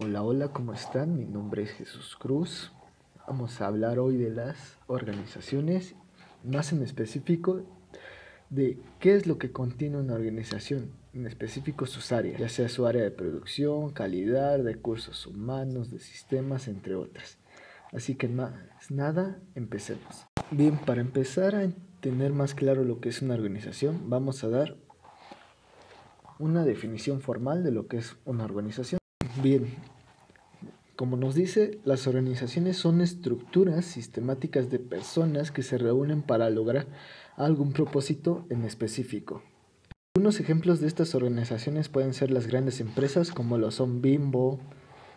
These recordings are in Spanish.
Hola, hola, ¿cómo están? Mi nombre es Jesús Cruz. Vamos a hablar hoy de las organizaciones, más en específico de qué es lo que contiene una organización, en específico sus áreas, ya sea su área de producción, calidad, recursos humanos, de sistemas, entre otras. Así que más nada, empecemos. Bien, para empezar a tener más claro lo que es una organización, vamos a dar una definición formal de lo que es una organización. Bien, como nos dice, las organizaciones son estructuras sistemáticas de personas que se reúnen para lograr algún propósito en específico. Unos ejemplos de estas organizaciones pueden ser las grandes empresas como lo son Bimbo,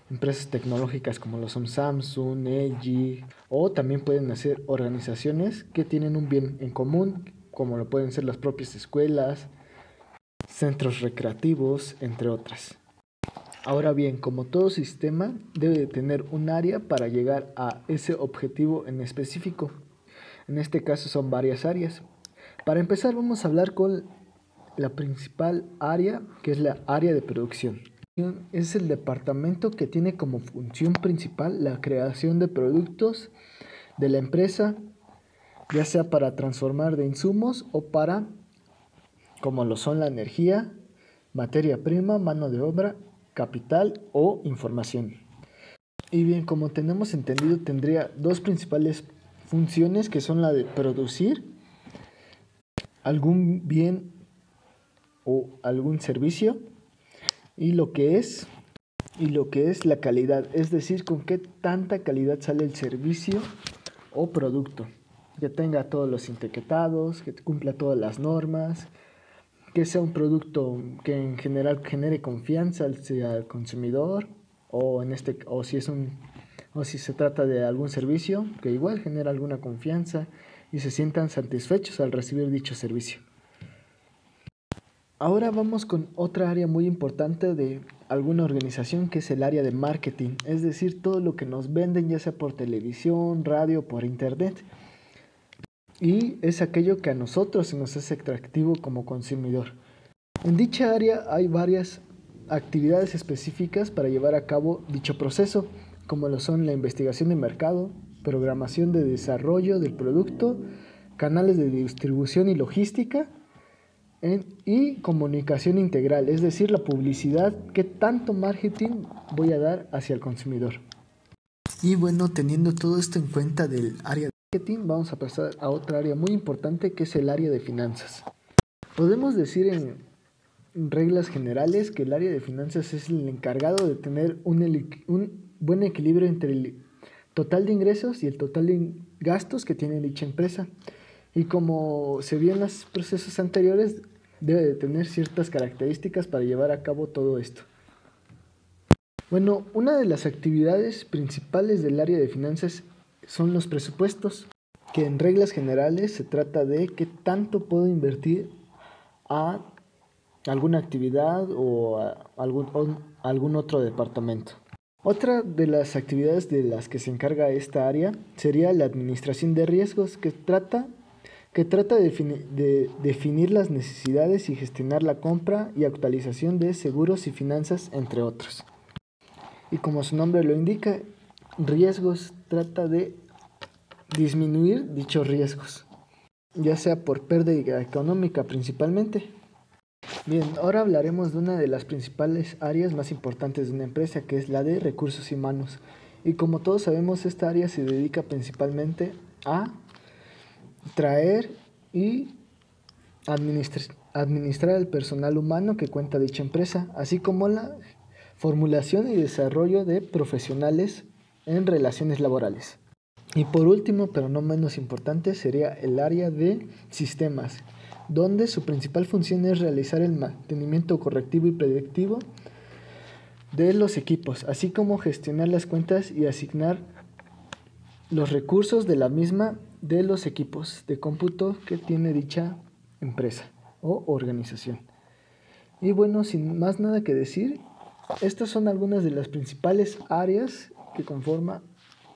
empresas tecnológicas como lo son Samsung, LG, o también pueden ser organizaciones que tienen un bien en común, como lo pueden ser las propias escuelas, centros recreativos, entre otras. Ahora bien, como todo sistema, debe de tener un área para llegar a ese objetivo en específico. En este caso son varias áreas. Para empezar vamos a hablar con la principal área, que es la área de producción. Es el departamento que tiene como función principal la creación de productos de la empresa, ya sea para transformar de insumos o para como lo son la energía, materia prima, mano de obra, capital o información. Y bien, como tenemos entendido, tendría dos principales funciones que son la de producir algún bien o algún servicio y lo que es y lo que es la calidad, es decir, con qué tanta calidad sale el servicio o producto, que tenga todos los etiquetados, que cumpla todas las normas, que sea un producto que en general genere confianza al, consumidor o en este o si es un o si se trata de algún servicio que igual genera alguna confianza y se sientan satisfechos al recibir dicho servicio. Ahora vamos con otra área muy importante de alguna organización que es el área de marketing, es decir, todo lo que nos venden ya sea por televisión, radio, por internet y es aquello que a nosotros nos hace atractivo como consumidor. En dicha área hay varias actividades específicas para llevar a cabo dicho proceso, como lo son la investigación de mercado, programación de desarrollo del producto, canales de distribución y logística, y comunicación integral, es decir, la publicidad, qué tanto marketing voy a dar hacia el consumidor. Y bueno, teniendo todo esto en cuenta del área vamos a pasar a otra área muy importante que es el área de finanzas. Podemos decir en reglas generales que el área de finanzas es el encargado de tener un, un buen equilibrio entre el total de ingresos y el total de gastos que tiene dicha empresa. Y como se vio en los procesos anteriores, debe de tener ciertas características para llevar a cabo todo esto. Bueno, una de las actividades principales del área de finanzas son los presupuestos, que en reglas generales se trata de qué tanto puedo invertir a alguna actividad o a algún, algún otro departamento. Otra de las actividades de las que se encarga esta área sería la administración de riesgos, que trata, que trata de, de definir las necesidades y gestionar la compra y actualización de seguros y finanzas, entre otros. Y como su nombre lo indica, riesgos trata de disminuir dichos riesgos, ya sea por pérdida económica principalmente. Bien, ahora hablaremos de una de las principales áreas más importantes de una empresa, que es la de recursos humanos. Y como todos sabemos, esta área se dedica principalmente a traer y administrar el personal humano que cuenta dicha empresa, así como la formulación y desarrollo de profesionales en relaciones laborales. Y por último, pero no menos importante, sería el área de sistemas, donde su principal función es realizar el mantenimiento correctivo y predictivo de los equipos, así como gestionar las cuentas y asignar los recursos de la misma de los equipos de cómputo que tiene dicha empresa o organización. Y bueno, sin más nada que decir, estas son algunas de las principales áreas que conforma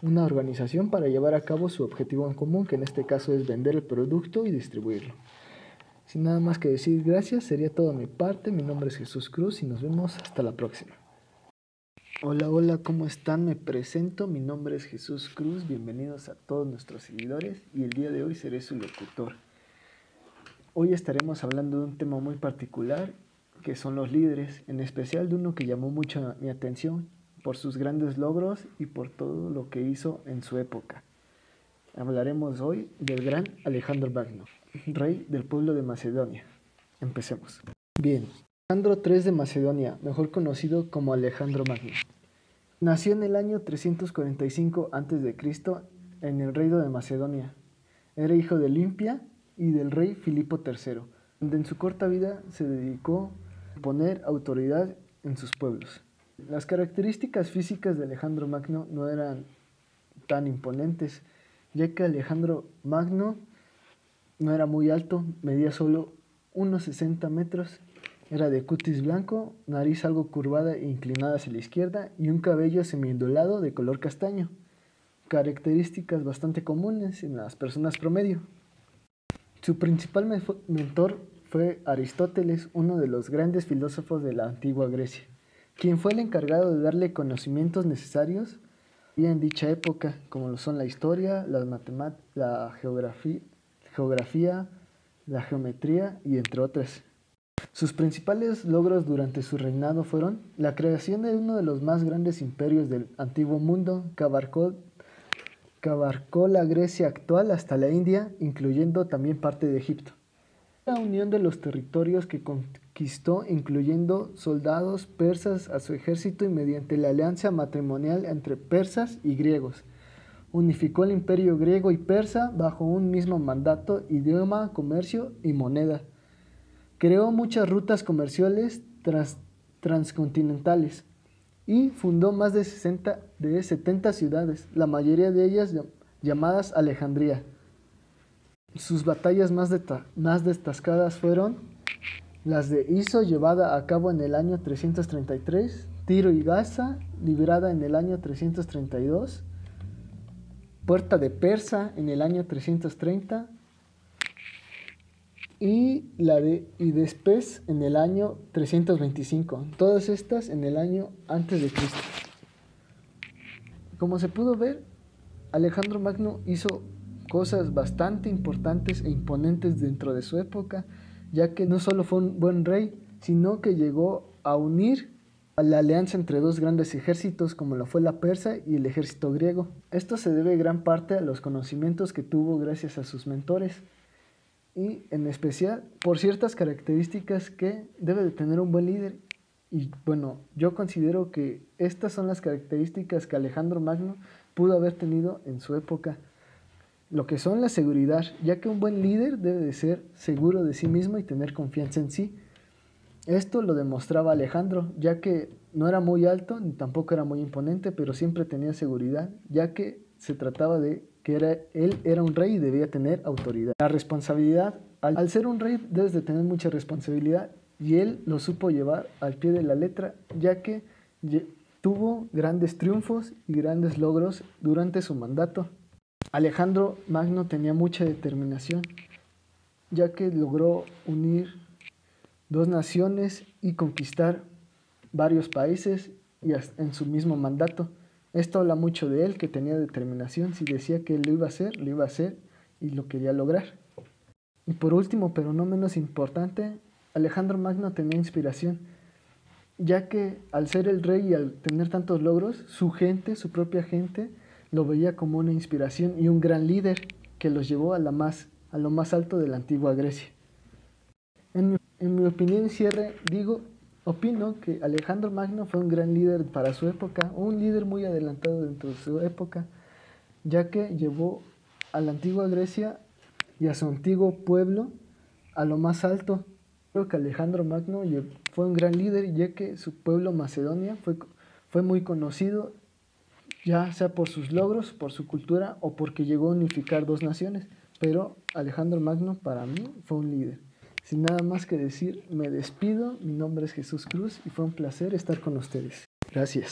una organización para llevar a cabo su objetivo en común, que en este caso es vender el producto y distribuirlo. Sin nada más que decir gracias, sería todo mi parte. Mi nombre es Jesús Cruz y nos vemos hasta la próxima. Hola, hola, ¿cómo están? Me presento, mi nombre es Jesús Cruz, bienvenidos a todos nuestros seguidores y el día de hoy seré su locutor. Hoy estaremos hablando de un tema muy particular que son los líderes, en especial de uno que llamó mucho mi atención por sus grandes logros y por todo lo que hizo en su época. Hablaremos hoy del gran Alejandro Magno, rey del pueblo de Macedonia. Empecemos. Bien, Alejandro III de Macedonia, mejor conocido como Alejandro Magno. Nació en el año 345 a.C. en el reino de Macedonia. Era hijo de Limpia y del rey Filipo III, donde en su corta vida se dedicó a poner autoridad en sus pueblos. Las características físicas de Alejandro Magno no eran tan imponentes, ya que Alejandro Magno no era muy alto, medía solo unos 60 metros era de cutis blanco, nariz algo curvada e inclinada hacia la izquierda y un cabello semiondulado de color castaño, características bastante comunes en las personas promedio. Su principal mentor fue Aristóteles, uno de los grandes filósofos de la antigua Grecia, quien fue el encargado de darle conocimientos necesarios en dicha época, como lo son la historia, las la geografía, la geometría y entre otras. Sus principales logros durante su reinado fueron la creación de uno de los más grandes imperios del antiguo mundo, que abarcó, la Grecia actual hasta la India, incluyendo también parte de Egipto. La unión de los territorios que conquistó, incluyendo soldados persas a su ejército y mediante la alianza matrimonial entre persas y griegos. Unificó el imperio griego y persa bajo un mismo mandato, idioma, comercio y moneda Creó muchas rutas comerciales transcontinentales y fundó más de, 60, de 70 ciudades, la mayoría de ellas llamadas Alejandría. Sus batallas más, más destacadas fueron las de Iso, llevada a cabo en el año 333, Tiro y Gaza, librada en el año 332, Puerta de Persa en el año 330, y la de y después en el año 325. Todas estas en el año antes de Cristo. Como se pudo ver, Alejandro Magno hizo cosas bastante importantes e imponentes dentro de su época, ya que no solo fue un buen rey, sino que llegó a unir a la alianza entre dos grandes ejércitos como lo fue la persa y el ejército griego. Esto se debe gran parte a los conocimientos que tuvo gracias a sus mentores y en especial por ciertas características que debe de tener un buen líder. Y bueno, yo considero que estas son las características que Alejandro Magno pudo haber tenido en su época. Lo que son la seguridad, ya que un buen líder debe de ser seguro de sí mismo y tener confianza en sí. Esto lo demostraba Alejandro, ya que no era muy alto ni tampoco era muy imponente, pero siempre tenía seguridad, ya que se trataba de que él era un rey y debía tener autoridad. La responsabilidad, al, ser un rey debes de tener mucha responsabilidad y él lo supo llevar al pie de la letra, ya que tuvo grandes triunfos y grandes logros durante su mandato. Alejandro Magno tenía mucha determinación, ya que logró unir dos naciones y conquistar varios países y en su mismo mandato. Esto habla mucho de él, que tenía determinación. Si decía que lo iba a hacer, lo iba a hacer y lo quería lograr. Y por último, pero no menos importante, Alejandro Magno tenía inspiración, ya que al ser el rey y al tener tantos logros, su gente, su propia gente, lo veía como una inspiración y un gran líder que los llevó a, la más, a lo más alto de la antigua Grecia. En mi, en mi opinión, cierre, digo Opino que Alejandro Magno fue un gran líder para su época, un líder muy adelantado dentro de su época, ya que llevó a la antigua Grecia y a su antiguo pueblo a lo más alto. Creo que Alejandro Magno fue un gran líder, ya que su pueblo Macedonia fue, fue muy conocido, ya sea por sus logros, por su cultura o porque llegó a unificar dos naciones. Pero Alejandro Magno para mí fue un líder. Sin nada más que decir, me despido. Mi nombre es Jesús Cruz y fue un placer estar con ustedes. Gracias.